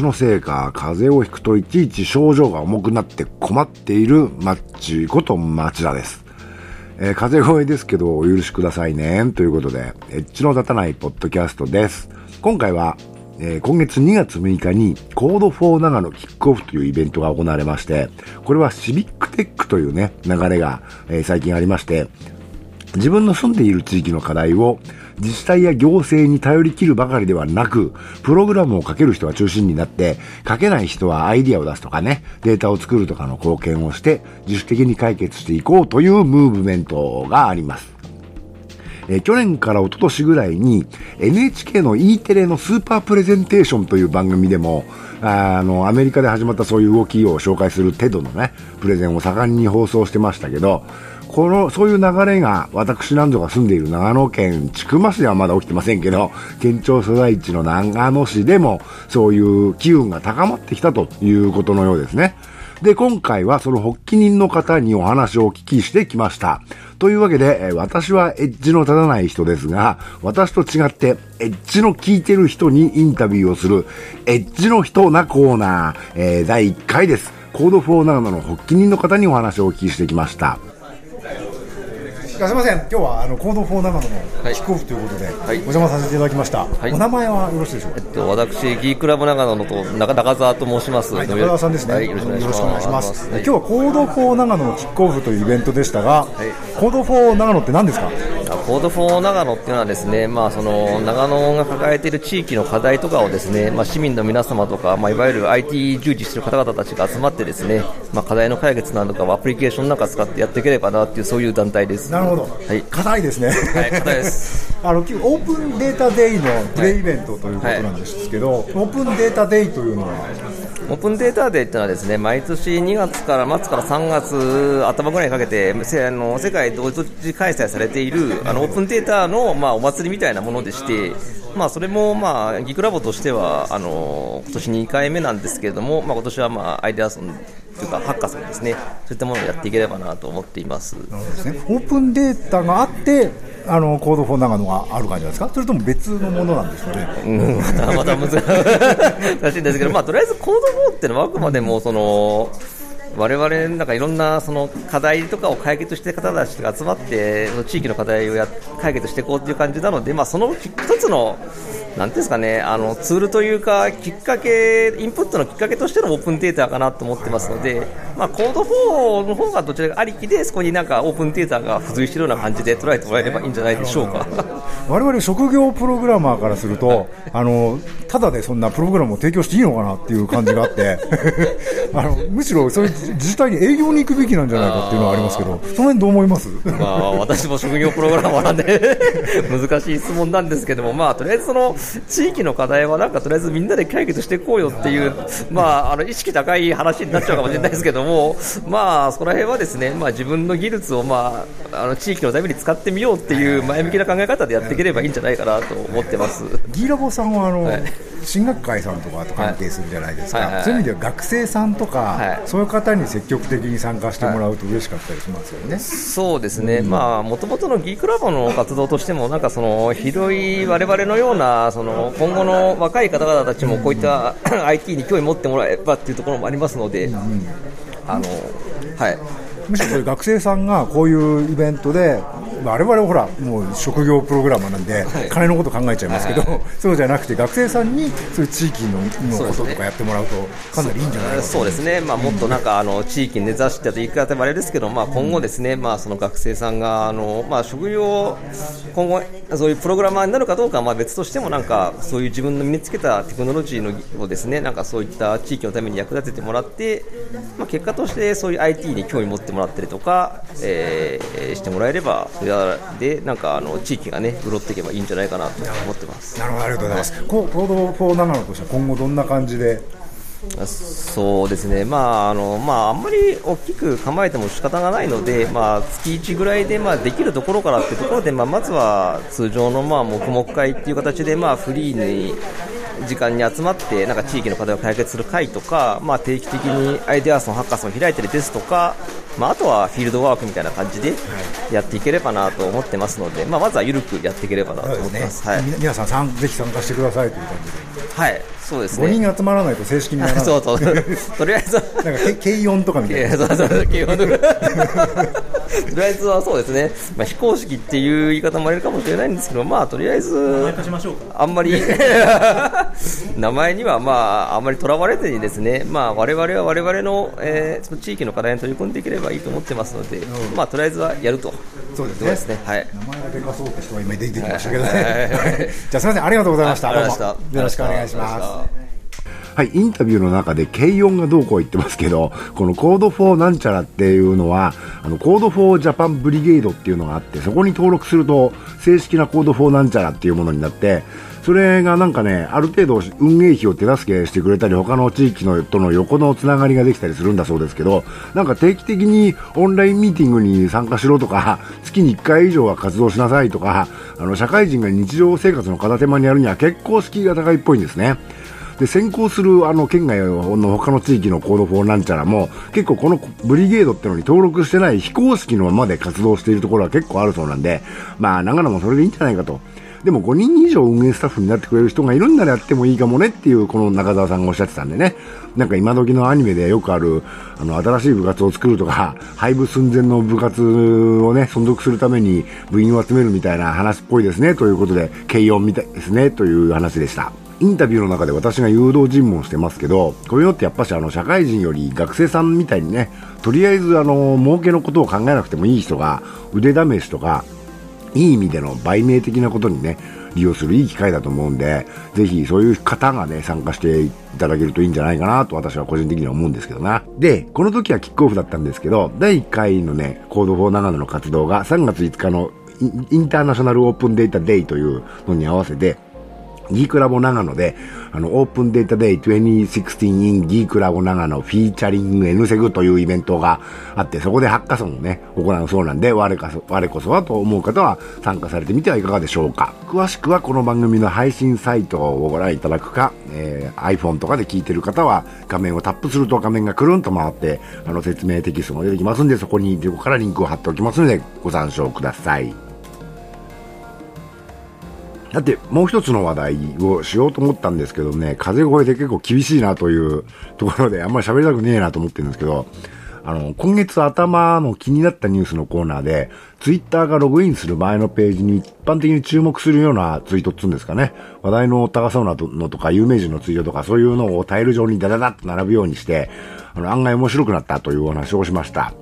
年のせいか風邪をひくといちいち症状が重くなって困っているマッチこと町田です。えー、風邪声ですけどお許しくださいね。ということで、エッジの立たないポッドキャストです。今回は、えー、今月2月6日に Code for 長野キックオフというイベントが行われまして、これはシビックテックというね、流れが、えー、最近ありまして、自分の住んでいる地域の課題を自治体や行政に頼りきるばかりではなく、プログラムを書ける人が中心になって、書けない人はアイディアを出すとかね、データを作るとかの貢献をして、自主的に解決していこうというムーブメントがあります。え去年から一昨年ぐらいに NHK の E テレのスーパープレゼンテーションという番組でもあのアメリカで始まったそういう動きを紹介するテドのねプレゼンを盛んに放送してましたけどこの、そういう流れが、私なんぞが住んでいる長野県千曲市ではまだ起きてませんけど、県庁所在地の長野市でも、そういう機運が高まってきたということのようですね。で、今回はその発起人の方にお話をお聞きしてきました。というわけで、私はエッジの立たない人ですが、私と違って、エッジの聞いてる人にインタビューをする、エッジの人なコーナー、えー、第1回です。コード4長野の発起人の方にお話をお聞きしてきました。すみません、今日はあの Code for 長野のキックオフということで、はい、お邪魔させていただきました。はい、お名前はよろしいでしょうか？えっと私 GEEKLAB 長野のと中中澤と申します。はい、中澤さんですね。はい、よろしくお願いします。今日は Code for 長野のキックオフというイベントでしたが、 Code for 長野って何ですか？ Code for 長野っていうのはですね、まあその長野が抱えている地域の課題とかをですね、まあ市民の皆様とか、まあいわゆる IT 従事している方々たちが集まってですね、まあ課題の解決などかアプリケーションなんか使ってやっていければなっていうそういう団体です。なるほど。はい。課題ですね。はい、課題です。あのオープンデータデイのプレイイベントということなんですけど、はいはい、オープンデータデイというのは？オープンデータデーっていうのはですね毎年2月から末から3月頭ぐらいにかけてせあの世界同時開催されているあのオープンデータの、まあ、お祭りみたいなものでして、まあ、それも、まあ、ギクラボとしてはあの今年2回目なんですけれども、まあ、今年は、まあ、アイデアソンというかハッカソンですね。そういったものをやっていければなと思っています。なるほどです、ね、オープンデータがあってあの Code for 長野がある感じですか？それとも別のものなんですかね、うん、またまた難 しいんですけど、まあ、とりあえず Code for っていうのはあくまでもその我々なんかいろんなその課題とかを解決してる方たちが集まって地域の課題をや解決していこうという感じなので、まあ、その一つのなんですかね、あのツールというか、きっかけ、インプットのきっかけとしてのオープンデータかなと思ってますので、まあ、コード4の方がどちらかありきで、そこになんかオープンデータが付随しているような感じで捉えてもらえればいいんじゃないでしょうか。我々職業プログラマーからすると、あのただでそんなプログラムを提供していいのかなっていう感じがあって あのむしろそういう自治体に営業に行くべきなんじゃないかっていうのはありますけどその辺どう思います？まあ私も職業プログラマーなんで 難しい質問なんですけどもまあとりあえずその地域の課題はなんかとりあえずみんなで解決していこうよっていうまああの意識高い話になっちゃうかもしれないですけどもまあそこら辺はですねまあ自分の技術をまああの地域のために使ってみようっていう前向きな考え方でやっていければいいんじゃないかなと思ってます。ギーラボさんはあの、はい進学会さんとかと関係するじゃないですか、はい。はい。はい、そういう意味では学生さんとか、はい、そういう方に積極的に参加してもらうと嬉しかったりしますよね、はい、そうですね、もともとのギークラボの活動としても、なんかその広い我々のようなその今後の若い方々たちもこういった、うん、IT に興味持ってもらえばっていうところもありますので、うん、あのはい、むしろ学生さんがこういうイベントで我々ほらもう職業プログラマーなんで、金のこと考えちゃいますけど、そうじゃなくて学生さんにそういう地域ののこととかやってもらうとかなりいいんじゃないかそうですね、まあ、もっとなんかあの地域に根ざしてと言い方もあれですけど、まあ、今後ですね、まあ、その学生さんがあの、まあ、職業今後そういうプログラマーになるかどうかはまあ別としてもなんかそういう自分の身につけたテクノロジーのをですねなんかそういった地域のために役立ててもらって、まあ、結果としてそういう IT に興味持ってもらったりとか、えー、してもらえればそれはでなんかあの地域がね潤っていけばいいんじゃないかなと思ってます。なるほどありがとうございます、はい、行動フォー長野としては今後どんな感じで？そうですね、まああのまあ、あんまり大きく構えても仕方がないので、まあ、月1ぐらいで、まあ、できるところからっていうところで、まあ、まずは通常の、まあ、黙々会っていう形で、まあ、フリーに時間に集まってなんか地域の課題を解決する会とか、まあ、定期的にアイデアソン、ハッカソンを開いたりですとか、まあ、あとはフィールドワークみたいな感じでやっていければなと思ってますので、まあ、まずは緩くやっていければなと思ってます。はい、皆さんさんぜひ参加してくださいという感じで。はいそうですね。5人集まらないと正式にならない。そうそう。とりあえずは。なんか、軽音とかみたいな。軽音とか。とりあえずはそうですね。まあ、非公式っていう言い方もあるかもしれないんですけど、まあ、とりあえず、あんまり、名前にはまあ、あんまりとらわれずにですね、まあ、我々は我々の、えー、その地域の課題に取り組んでいければいいと思ってますので、うん、まあ、とりあえずはやると。そうですね。すねはい。名前がでかそうって人は今出てきましたけどね。じゃあ、すみません、ありがとうございました。どうも。よろしくお願いします。はい、インタビューの中で軽音がどうこう言ってますけど、このコード4なんちゃらっていうのは、あの、コード4ジャパンブリゲードっていうのがあって、そこに登録すると、正式なコード4なんちゃらっていうものになって、それがなんかね、ある程度運営費を手助けしてくれたり、他の地域のとの横のつながりができたりするんだそうですけど、なんか定期的にオンラインミーティングに参加しろとか、月に1回以上は活動しなさいとか、あの、社会人が日常生活の片手間にやるには結構敷居が高いっぽいんですね。で先行するあの県外の他の地域のコード4なんちゃらも結構このブリゲードってのに登録してない非公式のままで活動しているところは結構あるそうなんで、まあ長野もそれでいいんじゃないかと。でも5人以上運営スタッフになってくれる人がいるんならやってもいいかもねっていうこの中澤さんがおっしゃってたんでね。なんか今時のアニメでよくある、あの、新しい部活を作るとか、廃部寸前の部活をね、存続するために部員を集めるみたいな話っぽいですね。ということで、軽音みたいですね。という話でした。インタビューの中で私が誘導尋問してますけど、こういうのってやっぱしあの社会人より学生さんみたいにね、とりあえずあの儲けのことを考えなくてもいい人が腕試しとか、いい意味での売名的なことにね、利用するいい機会だと思うんで、ぜひそういう方がね、参加していただけるといいんじゃないかなと私は個人的には思うんですけどな。で、この時はキックオフだったんですけど、第1回のね、コード4長野の活動が3月5日のインターナショナルオープンデータデイというのに合わせて、ギークラボ長野で、あの、オープンデータデイ2016 in ギークラボ長野フィーチャリング N セグというイベントがあって、そこでハッカソンをね、行うそうなんで、我か我こそはと思う方は参加されてみてはいかがでしょうか。詳しくはこの番組の配信サイトをご覧いただくか、えー、iPhone とかで聞いてる方は画面をタップすると画面がくるんと回って、あの、説明テキストも出てきますんで、そこに、こからリンクを貼っておきますので、ご参照ください。だってもう一つの話題をしようと思ったんですけどね、風声で結構厳しいなというところであんまり喋りたくねえなと思ってるんですけど、あの、今月頭の気になったニュースのコーナーで、ツイッターがログインする前のページに一般的に注目するようなツイートっつうんですかね。話題の高そうなのとか、有名人のツイートとか、そういうのをタイル状にダダダッと並ぶようにして、あの、案外面白くなったというお話をしました。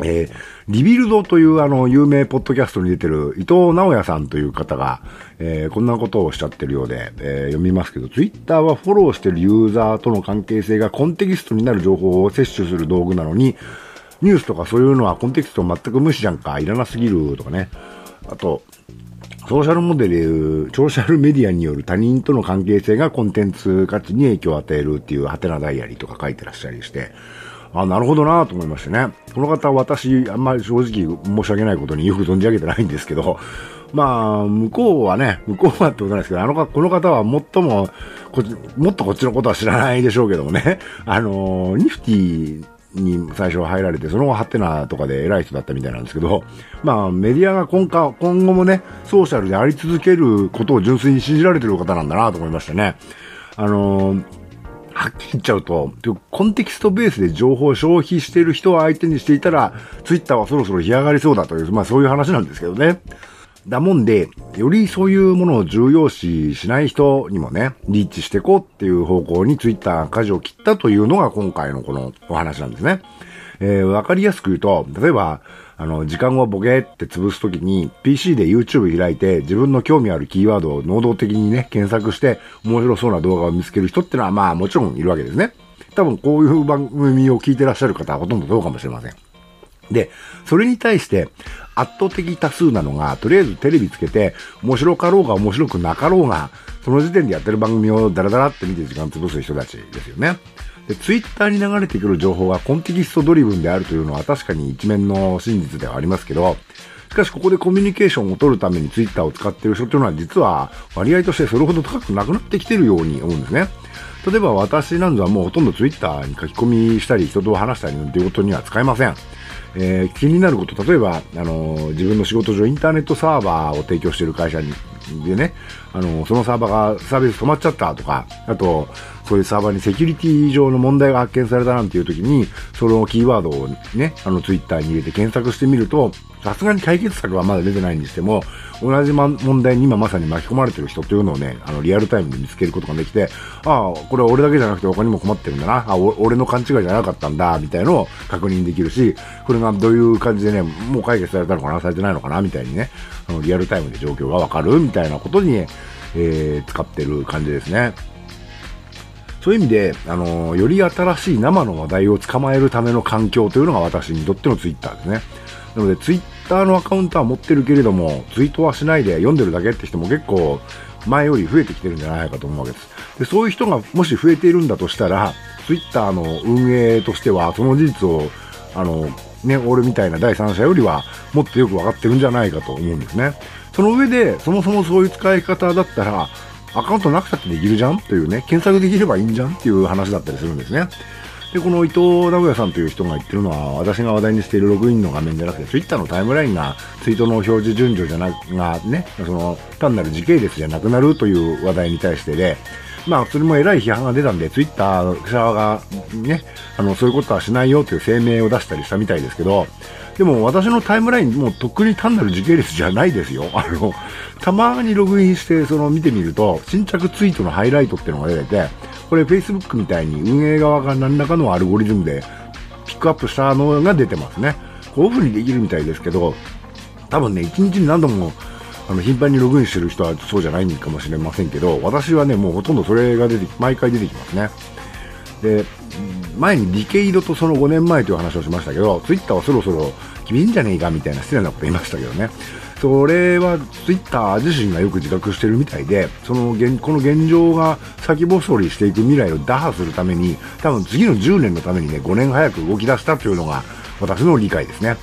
えー、リビルドというあの、有名ポッドキャストに出てる伊藤直也さんという方が、えー、こんなことをおっしゃってるようで、えー、読みますけど、ツイッターはフォローしてるユーザーとの関係性がコンテキストになる情報を摂取する道具なのに、ニュースとかそういうのはコンテキスト全く無視じゃんか、いらなすぎるとかね。あと、ソーシャルモデル、ソーシャルメディアによる他人との関係性がコンテンツ価値に影響を与えるっていうハテナダイアリーとか書いてらっしゃりして、あ、なるほどなと思いましてね。この方、私、あんまり正直申し訳ないことによ く存じ上げてないんですけど、まあ、向こうはね、向こうはってことないですけど、あの、この方は最も、こもっとこっちのことは知らないでしょうけどもね、あの、ニフティに最初は入られて、その後ハテナとかで偉い人だったみたいなんですけど、まあメディアが今今後もね、ソーシャルであり続けることを純粋に信じられてる方なんだなと思いましたね。あのはっきり言っちゃうと、コンテキストベースで情報を消費している人を相手にしていたら、ツイッターはそろそろ干上がりそうだという、まあそういう話なんですけどね。だもんで、よりそういうものを重要視しない人にもね、リーチしていこうっていう方向にツイッターが舵を切ったというのが今回のこのお話なんですね。えー、わかりやすく言うと、例えば、あの、時間をボケって潰すときに、PC で YouTube 開いて、自分の興味あるキーワードを能動的にね、検索して、面白そうな動画を見つける人ってのは、まあもちろんいるわけですね。多分こういう番組を聞いてらっしゃる方はほとんどそうかもしれません。で、それに対して、圧倒的多数なのが、とりあえずテレビつけて、面白かろうが面白くなかろうが、その時点でやってる番組をダラダラって見て時間潰す人たちですよね。で、ツイッターに流れてくる情報がコンテキストドリブンであるというのは確かに一面の真実ではありますけど、しかしここでコミュニケーションを取るためにツイッターを使っている人というのは実は割合としてそれほど高くなくなってきているように思うんですね。例えば私なんぞはもうほとんどツイッターに書き込みしたり人と話したりということには使えません。えー、気になること、例えば、あのー、自分の仕事上インターネットサーバーを提供している会社にでね、あの、そのサーバーがサービス止まっちゃったとか、あと、そういうサーバーにセキュリティ上の問題が発見されたなんていう時に、そのキーワードをね、あのツイッターに入れて検索してみると、さすがに解決策はまだ出てないにしても、同じ、問題に今まさに巻き込まれてる人というのをね、あの、リアルタイムで見つけることができて、ああ、これは俺だけじゃなくて他にも困ってるんだな、あ俺の勘違いじゃなかったんだ、みたいのを確認できるし、これがどういう感じでね、もう解決されたのかな、されてないのかな、みたいにね、あの、リアルタイムで状況がわかる、みたいなことに、ね、えー、使ってる感じですね。そういう意味で、あのより新しい生の話題を捕まえるための環境というのが私にとってのツイッターですね。なので、ツイッターのアカウントは持ってるけれども、ツイートはしないで読んでるだけって人も結構前より増えてきてるんじゃないかと思うわけです。で、そういう人がもし増えているんだとしたら、ツイッターの運営としては、その事実を、あの、ね、俺みたいな第三者よりはもっとよく分かってるんじゃないかと思うんですね。その上で、そもそもそういう使い方だったら、アカウントなくたってできるじゃんというね、検索できればいいんじゃんっていう話だったりするんですね。で、この伊藤直也さんという人が言ってるのは、私が話題にしているログインの画面じゃなくて、ツイッターのタイムラインがツイートの表示順序じゃながね、その単なる時系列じゃなくなるという話題に対してで、まあ、それも偉い批判が出たんで、ツイッター側がね、あの、そういうことはしないよという声明を出したりしたみたいですけど、でも私のタイムラインもうとっくに単なる時系列じゃないですよ。あの、たまにログインして、その見てみると、新着ツイートのハイライトっていうのが出てて、これ Facebook みたいに運営側が何らかのアルゴリズムでピックアップしたのが出てますね。こういう風にできるみたいですけど、多分ね、1日に何度もあの頻繁にログインしてる人はそうじゃないかもしれませんけど、私はね、もうほとんどそれが出て、毎回出てきますね。で、前にディケイドとその5年前という話をしましたけど、ツイッターはそろそろ君いいんじゃねえかみたいな失礼なこと言いましたけどね。それはツイッター自身がよく自覚してるみたいで、その現この現状が先細りしていく未来を打破するために、多分次の10年のためにね、5年早く動き出したというのが私の理解ですね。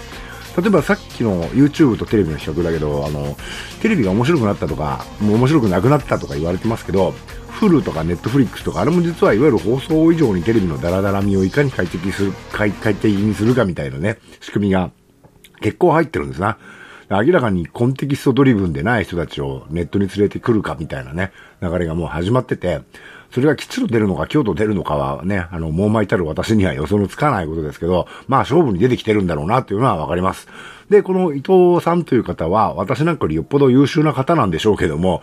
例えばさっきの YouTube とテレビの比較だけど、あの、テレビが面白くなったとか、もう面白くなくなったとか言われてますけど、Hulu とかネットフリックスとか、あれも実はいわゆる放送以上にテレビのダラダラみをいかに快適する、快適にするかみたいなね、仕組みが結構入ってるんですな。明らかにコンテキストドリブンでない人たちをネットに連れてくるかみたいなね、流れがもう始まってて、それが吉と出るのか凶と出るのかはね、あの、もう老いたる私には予想のつかないことですけど、まあ勝負に出てきてるんだろうなっていうのはわかります。で、この伊藤さんという方は、私なんかよりよっぽど優秀な方なんでしょうけども、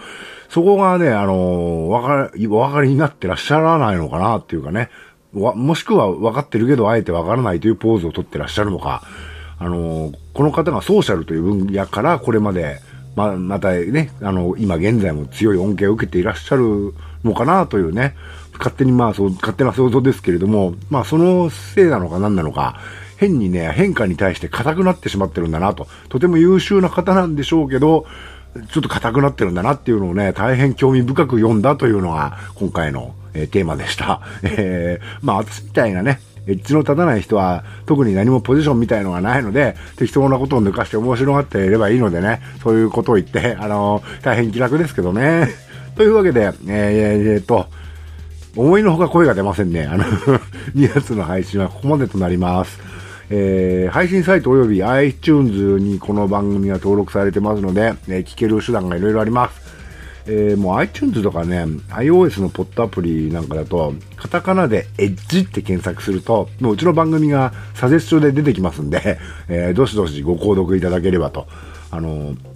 そこがね、あの、わかり、お分かりになってらっしゃらないのかなっていうかね、わもしくは分かってるけど、あえて分からないというポーズをとってらっしゃるのか、あの、この方がソーシャルという分野からこれまで、ま、またね、あの、今現在も強い恩恵を受けていらっしゃるのかなというね、勝手にまあそう、勝手な想像ですけれども、まあそのせいなのか何なのか、変にね、変化に対して硬くなってしまってるんだなと。とても優秀な方なんでしょうけど、ちょっと硬くなってるんだなっていうのをね、大変興味深く読んだというのが今回の、えー、テーマでした。えー、まあ私みたいなね、エッジの立たない人は特に何もポジションみたいのがないので、適当なことを抜かして面白がっていればいいのでね、そういうことを言って、あのー、大変気楽ですけどね。というわけで、えー、えー、っと、思いのほか声が出ませんね。あの 2月の配信はここまでとなります。えー、配信サイト及び iTunes にこの番組が登録されてますので、えー、聞ける手段がいろいろあります。えー、もう iTunes とかね、iOS のポットアプリなんかだと、カタカナでエッジって検索すると、もううちの番組がサジェストで出てきますんで、えー、どしどしご購読いただければと。あのー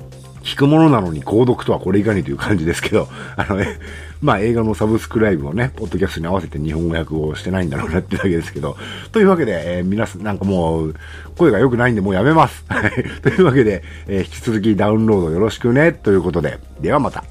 聞くものなのに購読とはこれいかにという感じですけど、あのね、まあ映画のサブスクライブをね、ポッドキャストに合わせて日本語訳をしてないんだろうなってだけですけど、というわけで、えー、皆さん、なんかもう、声が良くないんでもうやめます。はい。というわけで、えー、引き続きダウンロードよろしくね、ということで、ではまた。